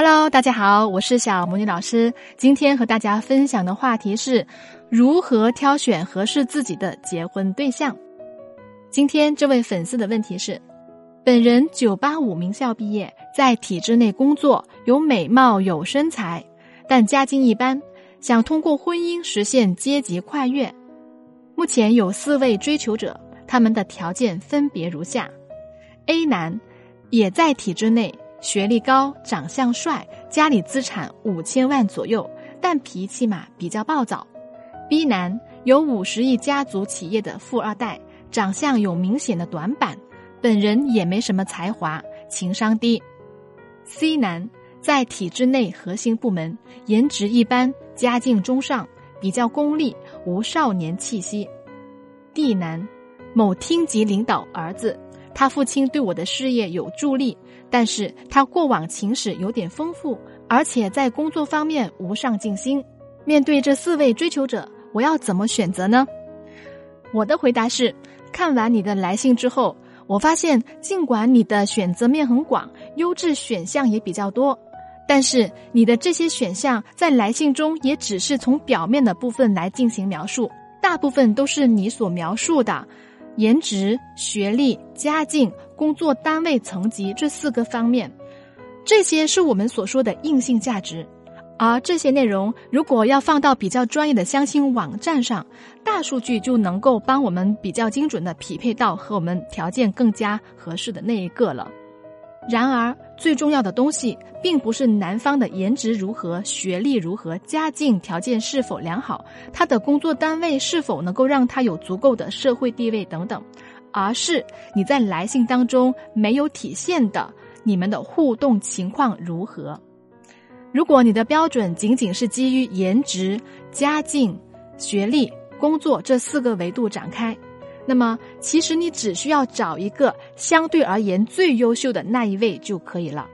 Hello，大家好，我是小魔女老师。今天和大家分享的话题是如何挑选合适自己的结婚对象。今天这位粉丝的问题是：本人九八五名校毕业，在体制内工作，有美貌有身材，但家境一般，想通过婚姻实现阶级跨越。目前有四位追求者，他们的条件分别如下：A 男，也在体制内。学历高，长相帅，家里资产五千万左右，但脾气嘛比较暴躁。B 男有五十亿家族企业的富二代，长相有明显的短板，本人也没什么才华，情商低。C 男在体制内核心部门，颜值一般，家境中上，比较功利，无少年气息。D 男某厅级领导儿子。他父亲对我的事业有助力，但是他过往情史有点丰富，而且在工作方面无上进心。面对这四位追求者，我要怎么选择呢？我的回答是：看完你的来信之后，我发现尽管你的选择面很广，优质选项也比较多，但是你的这些选项在来信中也只是从表面的部分来进行描述，大部分都是你所描述的。颜值、学历、家境、工作单位层级这四个方面，这些是我们所说的硬性价值。而这些内容，如果要放到比较专业的相亲网站上，大数据就能够帮我们比较精准的匹配到和我们条件更加合适的那一个了。然而，最重要的东西并不是男方的颜值如何、学历如何、家境条件是否良好、他的工作单位是否能够让他有足够的社会地位等等，而是你在来信当中没有体现的你们的互动情况如何。如果你的标准仅仅是基于颜值、家境、学历、工作这四个维度展开。那么，其实你只需要找一个相对而言最优秀的那一位就可以了。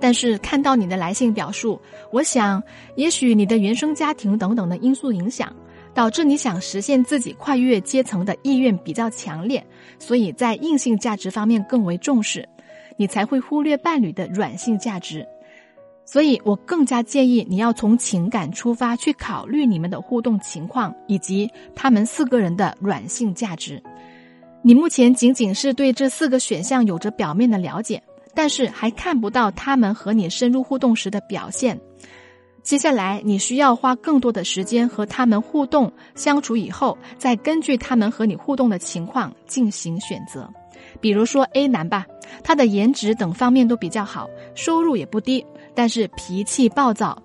但是看到你的来信表述，我想，也许你的原生家庭等等的因素影响，导致你想实现自己跨越阶层的意愿比较强烈，所以在硬性价值方面更为重视，你才会忽略伴侣的软性价值。所以我更加建议你要从情感出发去考虑你们的互动情况以及他们四个人的软性价值。你目前仅仅是对这四个选项有着表面的了解，但是还看不到他们和你深入互动时的表现。接下来你需要花更多的时间和他们互动相处以后，再根据他们和你互动的情况进行选择。比如说 A 男吧，他的颜值等方面都比较好，收入也不低。但是脾气暴躁，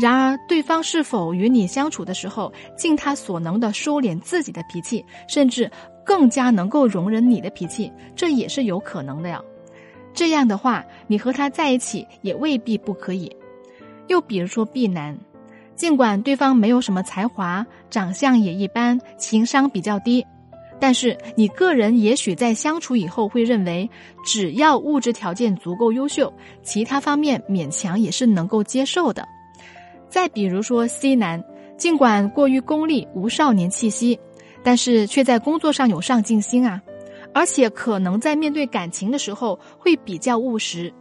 然而对方是否与你相处的时候，尽他所能的收敛自己的脾气，甚至更加能够容忍你的脾气，这也是有可能的呀。这样的话，你和他在一起也未必不可以。又比如说 B 男，尽管对方没有什么才华，长相也一般，情商比较低。但是你个人也许在相处以后会认为，只要物质条件足够优秀，其他方面勉强也是能够接受的。再比如说 C 男，尽管过于功利无少年气息，但是却在工作上有上进心啊，而且可能在面对感情的时候会比较务实，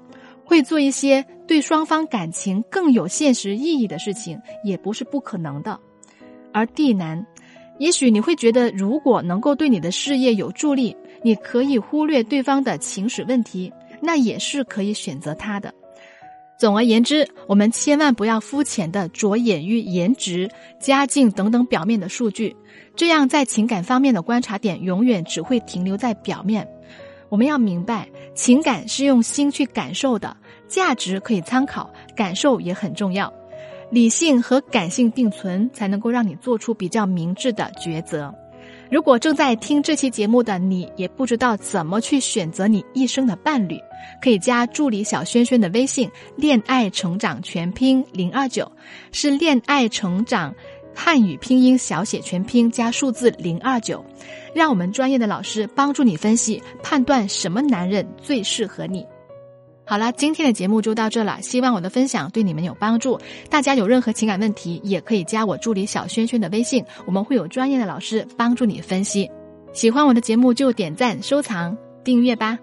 会做一些对双方感情更有现实意义的事情，也不是不可能的。而 D 男。也许你会觉得，如果能够对你的事业有助力，你可以忽略对方的情史问题，那也是可以选择他的。总而言之，我们千万不要肤浅的着眼于颜值、家境等等表面的数据，这样在情感方面的观察点永远只会停留在表面。我们要明白，情感是用心去感受的，价值可以参考，感受也很重要。理性和感性并存，才能够让你做出比较明智的抉择。如果正在听这期节目的你，也不知道怎么去选择你一生的伴侣，可以加助理小轩轩的微信“恋爱成长全拼零二九”，是“恋爱成长”汉语拼音小写全拼加数字零二九，让我们专业的老师帮助你分析判断什么男人最适合你。好了，今天的节目就到这了。希望我的分享对你们有帮助。大家有任何情感问题，也可以加我助理小轩轩的微信，我们会有专业的老师帮助你分析。喜欢我的节目就点赞、收藏、订阅吧。